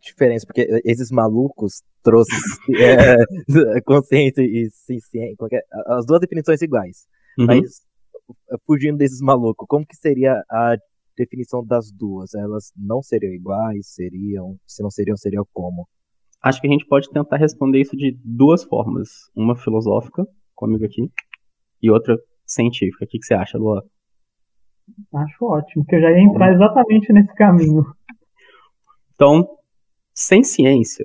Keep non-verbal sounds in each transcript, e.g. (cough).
diferença, porque esses malucos trouxe (laughs) é, (laughs) consciência e ciência, qualquer, as duas definições iguais. Uhum. Mas fugindo desses malucos, como que seria a definição das duas? Elas não seriam iguais? Seriam? Se não seriam, seriam como? Acho que a gente pode tentar responder isso de duas formas. Uma filosófica, comigo aqui, e outra científica. O que, que você acha, Luan? Acho ótimo, porque eu já ia entrar exatamente nesse caminho. Então, sem ciência,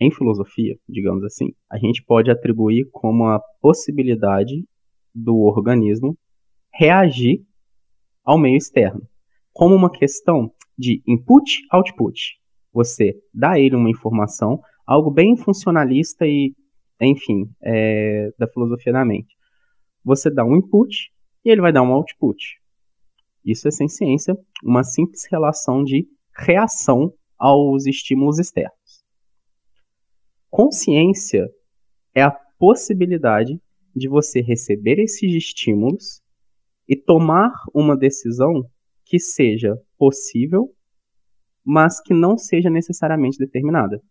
em filosofia, digamos assim, a gente pode atribuir como a possibilidade do organismo reagir ao meio externo, como uma questão de input-output. Você dá a ele uma informação, algo bem funcionalista e, enfim, é, da filosofia da mente. Você dá um input e ele vai dar um output. Isso é sem ciência, uma simples relação de reação aos estímulos externos. Consciência é a possibilidade de você receber esses estímulos e tomar uma decisão que seja possível, mas que não seja necessariamente determinada,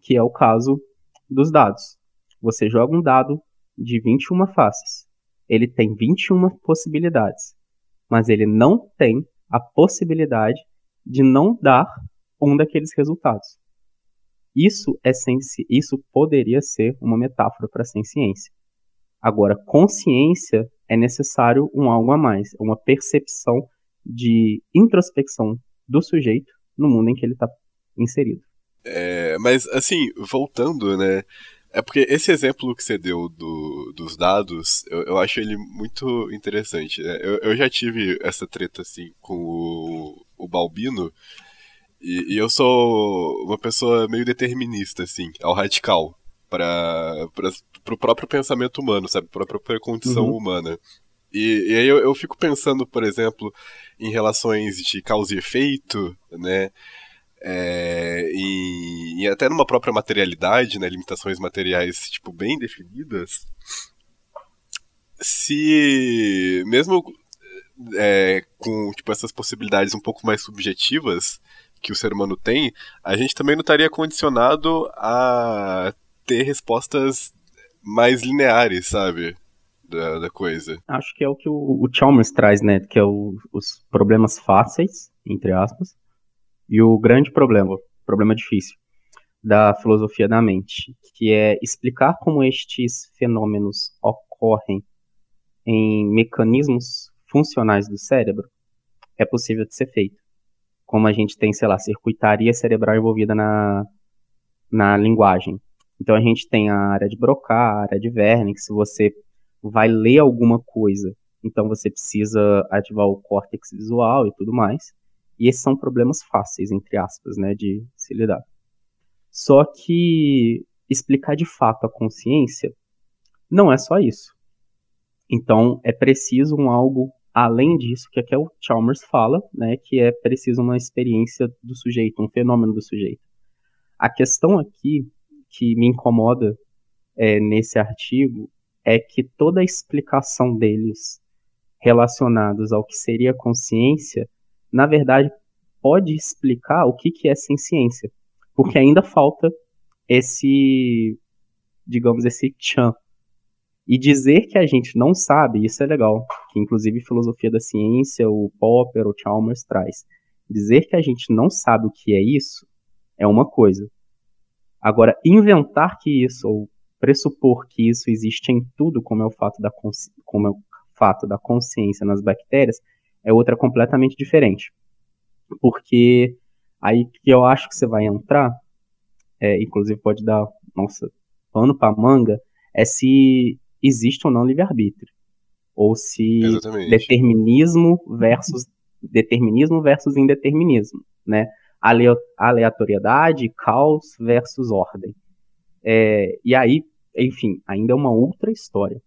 que é o caso dos dados. Você joga um dado de 21 faces. Ele tem 21 possibilidades, mas ele não tem a possibilidade de não dar um daqueles resultados. Isso é isso poderia ser uma metáfora para sem ciência. Agora, consciência é necessário um algo a mais, uma percepção de introspecção do sujeito no mundo em que ele está inserido. É, mas assim, voltando, né? É porque esse exemplo que você deu do, dos dados, eu, eu acho ele muito interessante. Né? Eu, eu já tive essa treta assim com o, o Balbino, e, e, eu sou uma pessoa meio determinista, assim, ao radical, para o próprio pensamento humano, sabe? Para a própria condição uhum. humana. E, e aí eu, eu, fico pensando, por exemplo, em relações de causa e efeito, né? É, e, e, até numa própria materialidade, né? Limitações materiais, tipo, bem definidas. Se, mesmo é, com tipo, essas possibilidades um pouco mais subjetivas, que o ser humano tem, a gente também não estaria condicionado a ter respostas mais lineares, sabe? Da, da coisa. Acho que é o que o, o Chalmers traz, né? Que é o, os problemas fáceis, entre aspas, e o grande problema, problema difícil, da filosofia da mente, que é explicar como estes fenômenos ocorrem em mecanismos funcionais do cérebro é possível de ser feito como a gente tem, sei lá, circuitaria cerebral envolvida na, na linguagem. Então a gente tem a área de Broca, a área de Wernicke, se você vai ler alguma coisa, então você precisa ativar o córtex visual e tudo mais. E esses são problemas fáceis, entre aspas, né, de se lidar. Só que explicar de fato a consciência não é só isso. Então é preciso um algo além disso, que aqui é o Chalmers fala, né, que é preciso uma experiência do sujeito, um fenômeno do sujeito. A questão aqui que me incomoda é, nesse artigo é que toda a explicação deles relacionados ao que seria consciência, na verdade, pode explicar o que, que é sem ciência, porque ainda falta esse, digamos, esse chan e dizer que a gente não sabe, isso é legal, que inclusive filosofia da ciência, o Popper, o Chalmers traz. Dizer que a gente não sabe o que é isso é uma coisa. Agora, inventar que isso, ou pressupor que isso existe em tudo, como é o fato da, como é o fato da consciência nas bactérias, é outra completamente diferente. Porque aí que eu acho que você vai entrar, é, inclusive pode dar, nossa, pano para manga, é se existe ou não livre-arbítrio. Ou se Exatamente. determinismo versus determinismo versus indeterminismo, né? Aleatoriedade, caos versus ordem. É, e aí, enfim, ainda é uma outra história.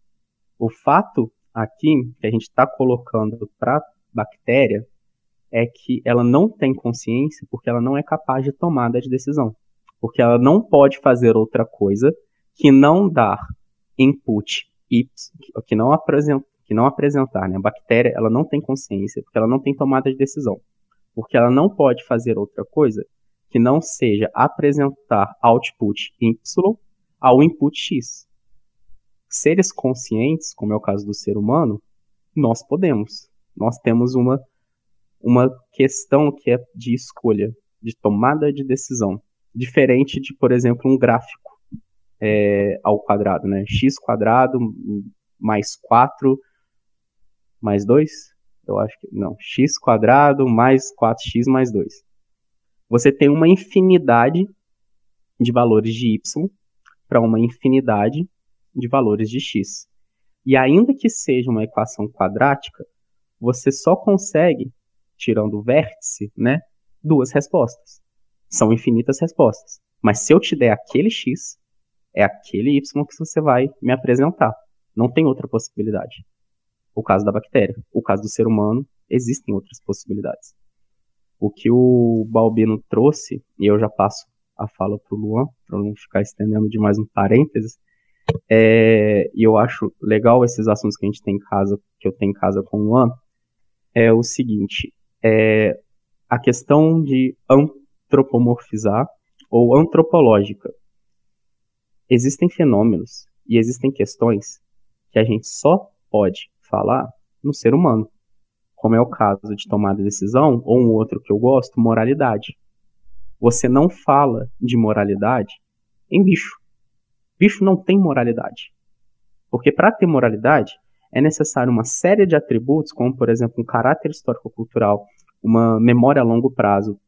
O fato aqui que a gente está colocando para bactéria é que ela não tem consciência porque ela não é capaz de tomada de decisão. Porque ela não pode fazer outra coisa que não dar input y, que não, apresenta, que não apresentar, né? A bactéria, ela não tem consciência, porque ela não tem tomada de decisão. Porque ela não pode fazer outra coisa que não seja apresentar output Y ao input X. Seres conscientes, como é o caso do ser humano, nós podemos. Nós temos uma, uma questão que é de escolha, de tomada de decisão. Diferente de, por exemplo, um gráfico é, ao quadrado, né? x quadrado mais 4 mais 2? Eu acho que não. x quadrado mais 4x mais 2. Você tem uma infinidade de valores de y para uma infinidade de valores de x. E ainda que seja uma equação quadrática, você só consegue, tirando o vértice, né, duas respostas. São infinitas respostas. Mas se eu te der aquele x, é aquele y que você vai me apresentar. Não tem outra possibilidade. O caso da bactéria. O caso do ser humano, existem outras possibilidades. O que o Balbino trouxe, e eu já passo a fala para o Luan, para não ficar estendendo demais um parênteses, é, e eu acho legal esses assuntos que a gente tem em casa, que eu tenho em casa com o Luan, é o seguinte, é a questão de antropomorfizar ou antropológica. Existem fenômenos e existem questões que a gente só pode falar no ser humano, como é o caso de tomada de decisão, ou um outro que eu gosto, moralidade. Você não fala de moralidade em bicho. Bicho não tem moralidade. Porque para ter moralidade é necessário uma série de atributos, como por exemplo um caráter histórico-cultural, uma memória a longo prazo,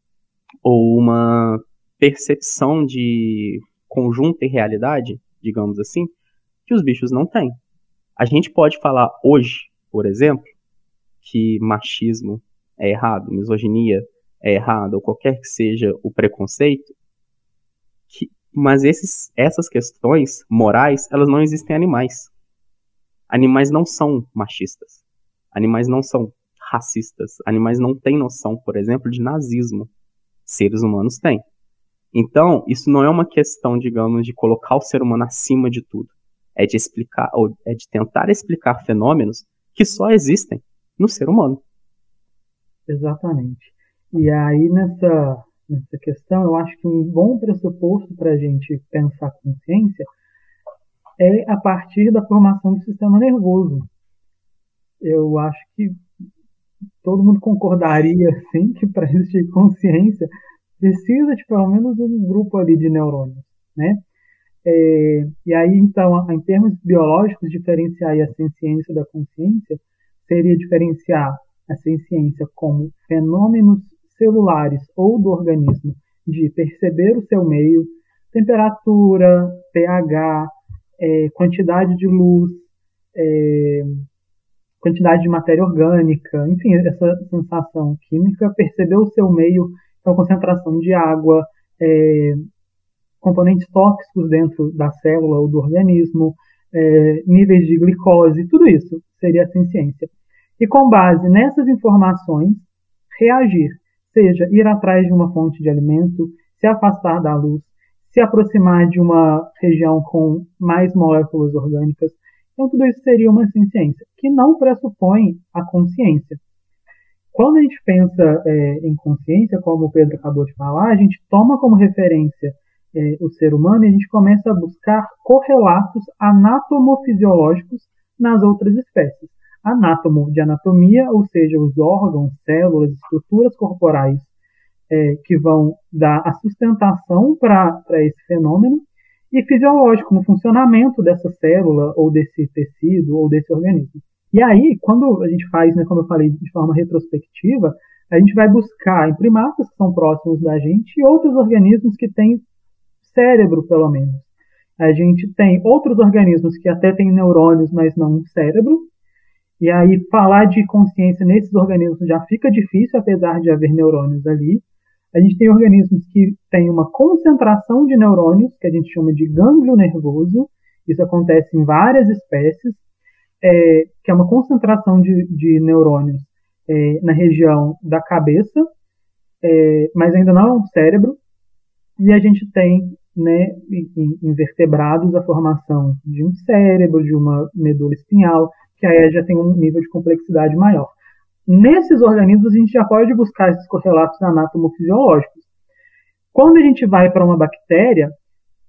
ou uma percepção de conjunto e realidade, digamos assim, que os bichos não têm. A gente pode falar hoje, por exemplo, que machismo é errado, misoginia é errado, ou qualquer que seja o preconceito, que, mas esses, essas questões morais, elas não existem em animais. Animais não são machistas. Animais não são racistas. Animais não têm noção, por exemplo, de nazismo. Seres humanos têm. Então, isso não é uma questão, digamos, de colocar o ser humano acima de tudo. É de explicar, ou é de tentar explicar fenômenos que só existem no ser humano. Exatamente. E aí, nessa, nessa questão, eu acho que um bom pressuposto para a gente pensar consciência é a partir da formação do sistema nervoso. Eu acho que todo mundo concordaria, (laughs) sim, que para existir consciência precisa de pelo menos um grupo ali de neurônios, né? É, e aí, então, em termos biológicos, diferenciar a ciência da consciência seria diferenciar a ciência como fenômenos celulares ou do organismo de perceber o seu meio, temperatura, pH, é, quantidade de luz, é, quantidade de matéria orgânica, enfim, essa sensação química, perceber o seu meio então, concentração de água, é, componentes tóxicos dentro da célula ou do organismo, é, níveis de glicose, tudo isso seria a ciência. E com base nessas informações, reagir, seja ir atrás de uma fonte de alimento, se afastar da luz, se aproximar de uma região com mais moléculas orgânicas. Então, tudo isso seria uma ciência, que não pressupõe a consciência. Quando a gente pensa é, em consciência, como o Pedro acabou de falar, a gente toma como referência é, o ser humano e a gente começa a buscar correlatos anatomofisiológicos nas outras espécies. Anátomo de anatomia, ou seja, os órgãos, células, estruturas corporais é, que vão dar a sustentação para esse fenômeno, e fisiológico, no funcionamento dessa célula, ou desse tecido, ou desse organismo. E aí, quando a gente faz, né, como eu falei, de forma retrospectiva, a gente vai buscar em primatas que são próximos da gente e outros organismos que têm cérebro, pelo menos. A gente tem outros organismos que até têm neurônios, mas não um cérebro. E aí, falar de consciência nesses organismos já fica difícil, apesar de haver neurônios ali. A gente tem organismos que têm uma concentração de neurônios, que a gente chama de gânglio nervoso. Isso acontece em várias espécies é, que é uma concentração de, de neurônios é, na região da cabeça, é, mas ainda não é um cérebro, e a gente tem né, em, em vertebrados a formação de um cérebro, de uma medula espinhal, que aí já tem um nível de complexidade maior. Nesses organismos, a gente já pode buscar esses correlatos anatomofisiológicos. Quando a gente vai para uma bactéria,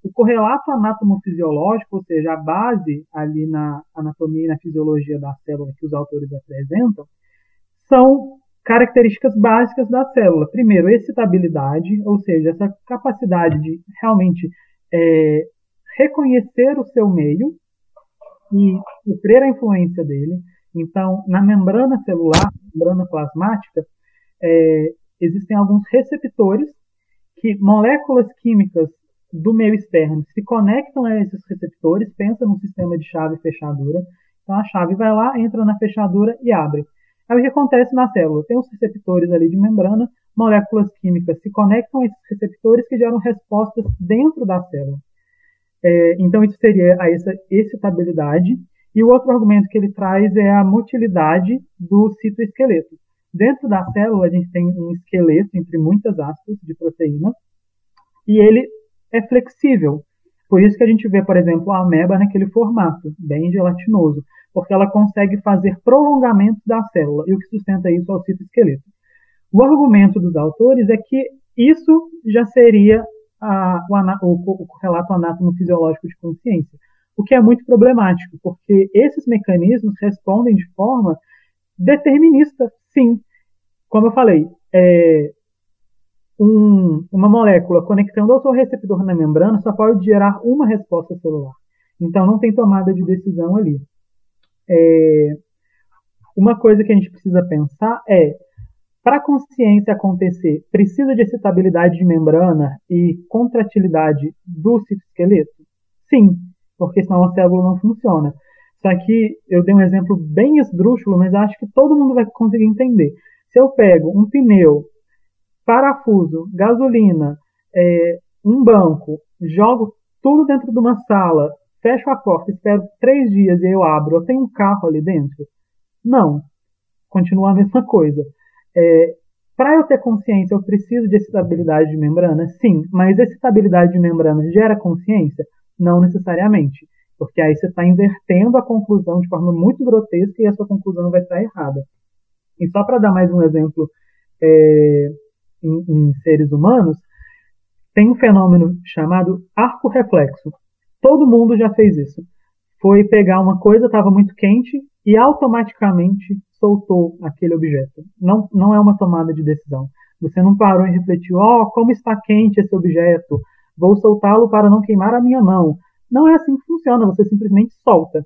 o correlato anatomofisiológico, ou seja, a base ali na anatomia e na fisiologia da célula que os autores apresentam, são características básicas da célula. Primeiro, excitabilidade, ou seja, essa capacidade de realmente é, reconhecer o seu meio e sofrer a influência dele. Então, na membrana celular, membrana plasmática, é, existem alguns receptores que moléculas químicas do meio externo se conectam a esses receptores, pensa num sistema de chave e fechadura. Então a chave vai lá, entra na fechadura e abre. Aí o que acontece na célula? Tem os receptores ali de membrana, moléculas químicas se conectam a esses receptores que geram respostas dentro da célula. É, então isso seria a essa excitabilidade. E o outro argumento que ele traz é a motilidade do citoesqueleto. Dentro da célula a gente tem um esqueleto, entre muitas aspas, de proteína, e ele é flexível. Por isso que a gente vê, por exemplo, a ameba naquele formato, bem gelatinoso, porque ela consegue fazer prolongamento da célula, e o que sustenta isso é o citoesqueleto. O argumento dos autores é que isso já seria a, o, o, o relato anatomo-fisiológico de consciência, o que é muito problemático, porque esses mecanismos respondem de forma determinista, sim. Como eu falei, é, um, uma molécula conectando ao seu receptor na membrana só pode gerar uma resposta celular. Então não tem tomada de decisão ali. É, uma coisa que a gente precisa pensar é para a consciência acontecer, precisa de excitabilidade de membrana e contratilidade do citoesqueleto? Sim, porque senão a célula não funciona. Só que eu dei um exemplo bem esdrúxulo, mas acho que todo mundo vai conseguir entender. Se eu pego um pneu parafuso, gasolina, é, um banco, jogo tudo dentro de uma sala, fecho a porta, espero três dias e eu abro, eu tenho um carro ali dentro? Não. Continua a mesma coisa. É, Para eu ter consciência, eu preciso de excitabilidade de membrana? Sim, mas excitabilidade de membrana gera consciência? Não necessariamente, porque aí você está invertendo a conclusão de forma muito grotesca e a sua conclusão vai estar errada. E só para dar mais um exemplo é, em, seres humanos, tem um fenômeno chamado arco reflexo. Todo mundo já fez isso. Foi pegar uma coisa, estava muito quente e automaticamente soltou aquele objeto. Não, não é uma tomada de decisão. Você não parou e refletiu, ó, oh, como está quente esse objeto, vou soltá-lo para não queimar a minha mão. Não é assim que funciona, você simplesmente solta.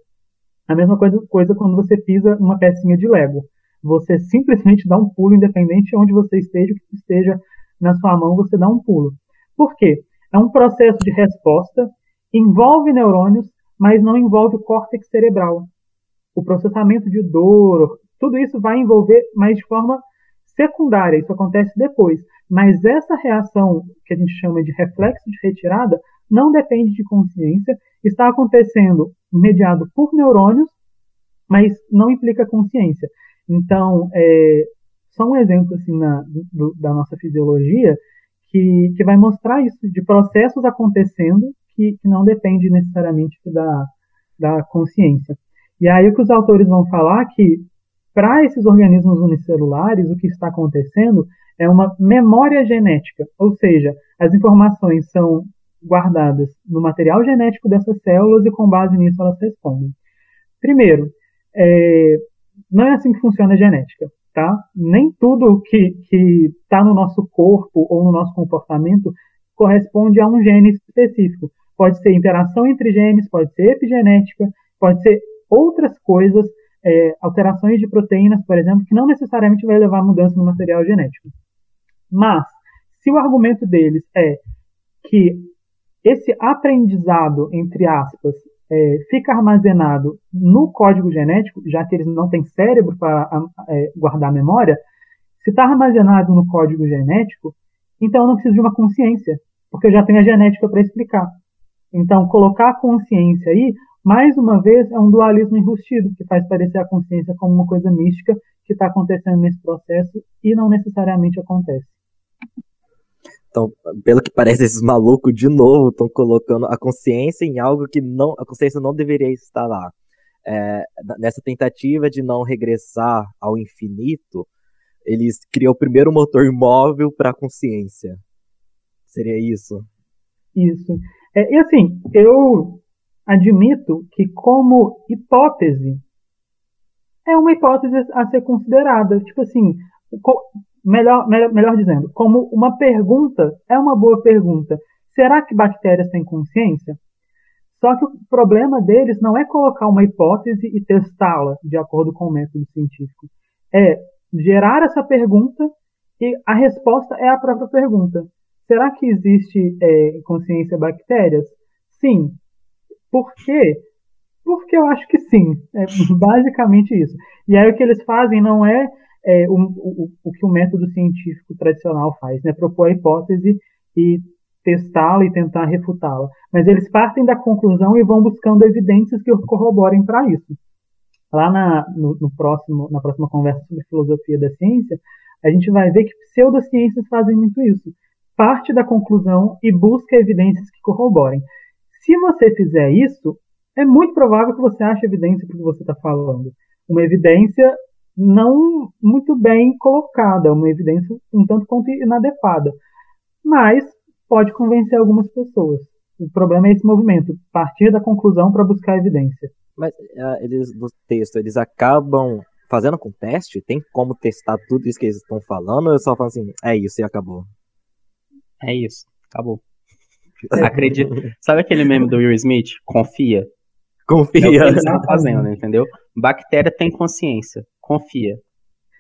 A mesma coisa, coisa quando você pisa uma pecinha de Lego. Você simplesmente dá um pulo, independente de onde você esteja, que esteja na sua mão, você dá um pulo. Por quê? É um processo de resposta, envolve neurônios, mas não envolve o córtex cerebral. O processamento de dor, tudo isso vai envolver, mas de forma secundária, isso acontece depois. Mas essa reação, que a gente chama de reflexo de retirada, não depende de consciência, está acontecendo mediado por neurônios, mas não implica consciência. Então, é, só um exemplo assim na, do, da nossa fisiologia que, que vai mostrar isso, de processos acontecendo que, que não depende necessariamente da, da consciência. E aí o que os autores vão falar que para esses organismos unicelulares o que está acontecendo é uma memória genética, ou seja, as informações são guardadas no material genético dessas células e com base nisso elas respondem. Primeiro, é, não é assim que funciona a genética, tá? Nem tudo que está no nosso corpo ou no nosso comportamento corresponde a um gene específico. Pode ser interação entre genes, pode ser epigenética, pode ser outras coisas, é, alterações de proteínas, por exemplo, que não necessariamente vai levar a mudança no material genético. Mas, se o argumento deles é que esse aprendizado, entre aspas, é, fica armazenado no código genético, já que eles não têm cérebro para é, guardar memória, se está armazenado no código genético, então eu não preciso de uma consciência, porque eu já tenho a genética para explicar. Então, colocar a consciência aí, mais uma vez, é um dualismo enrustido, que faz parecer a consciência como uma coisa mística que está acontecendo nesse processo e não necessariamente acontece. Então, pelo que parece, esses malucos de novo estão colocando a consciência em algo que não, a consciência não deveria estar lá. É, nessa tentativa de não regressar ao infinito, eles criam o primeiro motor móvel para a consciência. Seria isso? Isso. É, e assim, eu admito que como hipótese é uma hipótese a ser considerada. Tipo assim, melhor, melhor, melhor dizendo, como uma pergunta é uma boa pergunta. Será que bactérias têm consciência? Só que o problema deles não é colocar uma hipótese e testá-la de acordo com o método científico. É gerar essa pergunta e a resposta é a própria pergunta. Será que existe é, consciência bactérias? Sim. Por quê? Porque eu acho que sim. É basicamente isso. E aí o que eles fazem não é, é o, o, o, que o método científico tradicional faz, né? Propor a hipótese e testá-la e tentar refutá-la. Mas eles partem da conclusão e vão buscando evidências que corroborem para isso. Lá na, no, no próximo, na próxima conversa sobre filosofia da ciência, a gente vai ver que pseudociências fazem muito isso. Parte da conclusão e busca evidências que corroborem. Se você fizer isso, é muito provável que você ache evidência para o que você está falando. Uma evidência não muito bem colocada, uma evidência um tanto quanto inadequada. Mas pode convencer algumas pessoas. O problema é esse movimento, partir da conclusão para buscar evidência. Mas uh, eles, no texto, eles acabam fazendo com teste? Tem como testar tudo isso que eles estão falando? Ou eu só falo assim, é isso e acabou? É isso, acabou. (laughs) Acredito. Sabe aquele meme do Will Smith? Confia. Confia. É o que eles estão fazendo, entendeu? Bactéria tem consciência. Confia.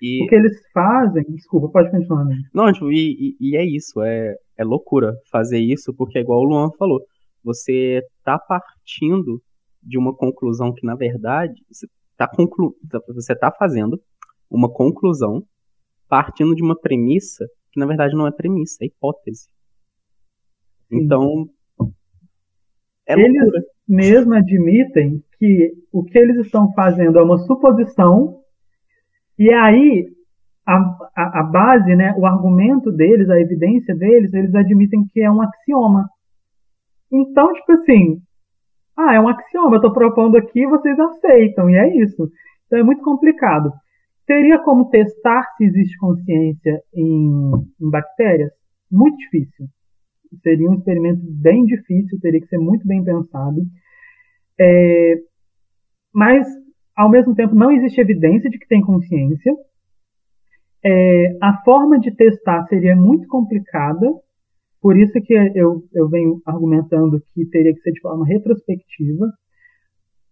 E... O que eles fazem, desculpa, pode continuar. Né? Não, tipo, e, e, e, é isso, é, é loucura fazer isso, porque é igual o Luan falou, você tá partindo de uma conclusão que, na verdade, você tá, conclu... você tá fazendo uma conclusão partindo de uma premissa que, na verdade, não é premissa, é hipótese. Então, é eles loucura. mesmo admitem que o que eles estão fazendo é uma suposição e aí, a, a, a, base, né, o argumento deles, a evidência deles, eles admitem que é um axioma. Então, tipo assim, ah, é um axioma, eu estou propondo aqui, vocês aceitam, e é isso. Então é muito complicado. Teria como testar se existe consciência em, em bactérias? Muito difícil. Seria um experimento bem difícil, teria que ser muito bem pensado. É, mas ao mesmo tempo não existe evidência de que tem consciência. É, a forma de testar seria muito complicada, por isso que eu, eu venho argumentando que teria que ser de forma retrospectiva.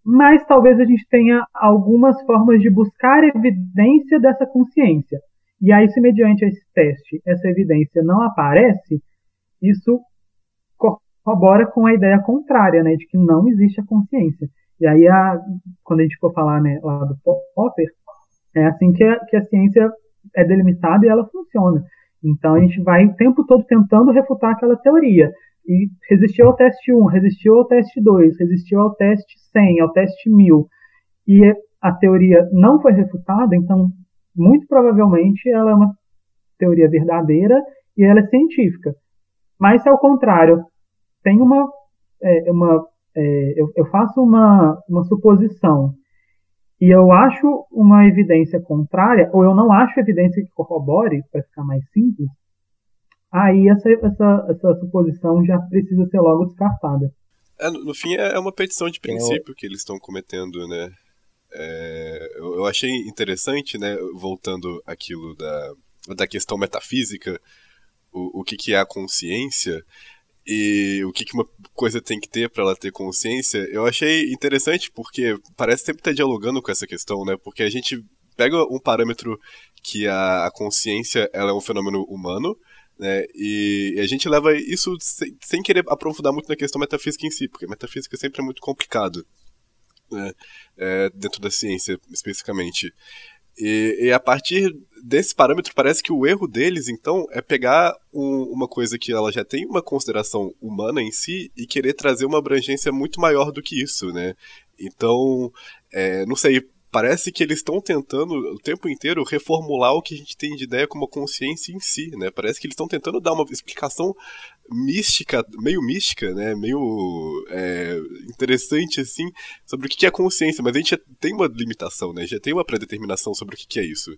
Mas talvez a gente tenha algumas formas de buscar evidência dessa consciência. E aí, se mediante esse teste essa evidência não aparece, isso corrobora com a ideia contrária, né, de que não existe a consciência. E aí, a, quando a gente for falar né, lá do Popper, é assim que a, que a ciência é delimitada e ela funciona. Então, a gente vai o tempo todo tentando refutar aquela teoria. E resistiu ao teste 1, resistiu ao teste 2, resistiu ao teste 100, ao teste 1000. E a teoria não foi refutada, então, muito provavelmente, ela é uma teoria verdadeira e ela é científica. Mas, se ao contrário, tem uma, é, uma é, eu, eu, faço uma, uma suposição e eu acho uma evidência contrária, ou eu não acho evidência que corrobore, para ficar mais simples, aí essa, essa, essa suposição já precisa ser logo descartada. É, no, fim, é, é uma petição de princípio que eles estão cometendo, né? É, eu, eu, achei interessante, né, voltando aquilo da, da questão metafísica, o, o que, que é a consciência, e o que, que uma coisa tem que ter para ela ter consciência, eu achei interessante porque parece sempre estar dialogando com essa questão, né? Porque a gente pega um parâmetro que a, a consciência ela é um fenômeno humano, né? E, e a gente leva isso sem, sem, querer aprofundar muito na questão metafísica em si, porque metafísica sempre é muito complicado, né? É, dentro da ciência especificamente. E, e, a partir desse parâmetro, parece que o erro deles, então, é pegar um, uma coisa que ela já tem uma consideração humana em si e querer trazer uma abrangência muito maior do que isso, né? Então, é, não sei, parece que eles estão tentando o tempo inteiro reformular o que a gente tem de ideia como consciência em si, né? Parece que eles estão tentando dar uma explicação mística, meio mística, né? Meio é, interessante, assim, sobre o que é consciência, mas a gente já tem uma limitação, né? Já tem uma predeterminação sobre o que é isso.